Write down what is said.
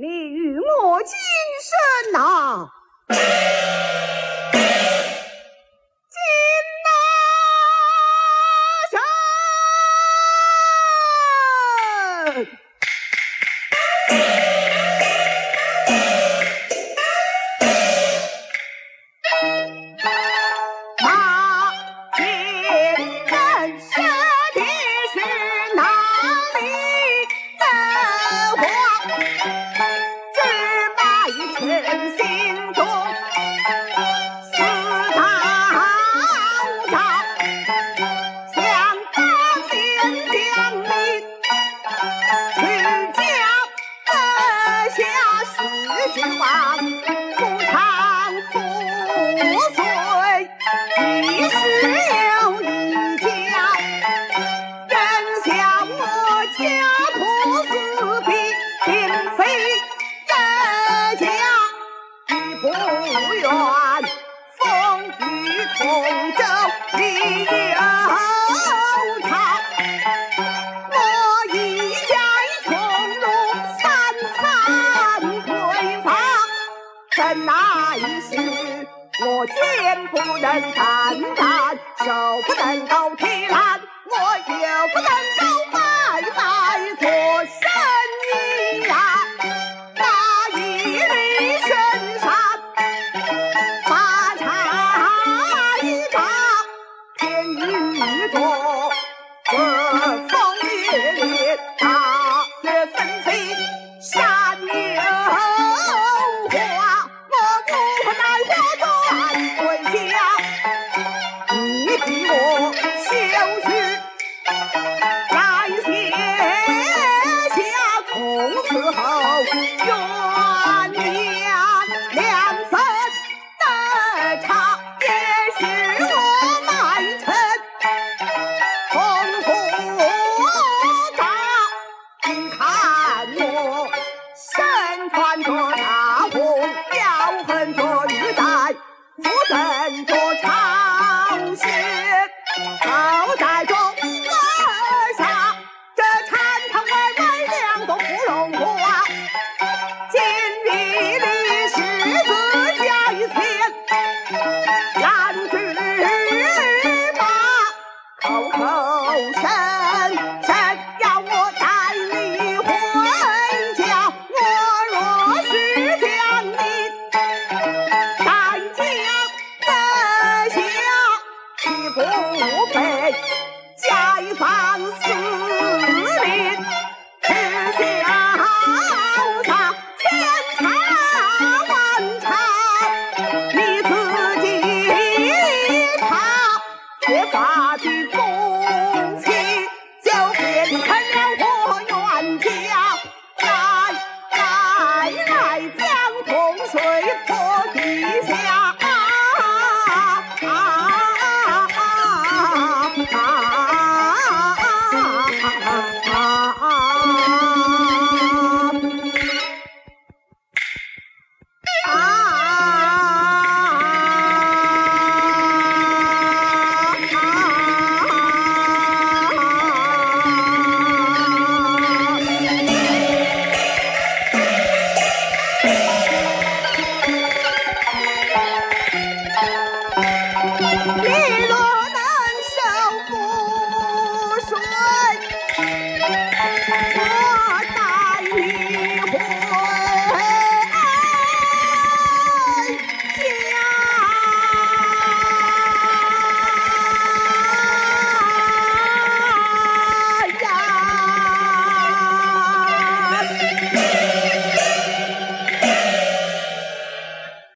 你与我今生呐，and see. 真一事，我肩不能担担，手不能够提篮，我又不能够拜拜做神意呀，那一粒神砂把茶一倒，天一落。三四里，只相差千差万差，你自己差缺乏的勇气，就变成了个家，来来来。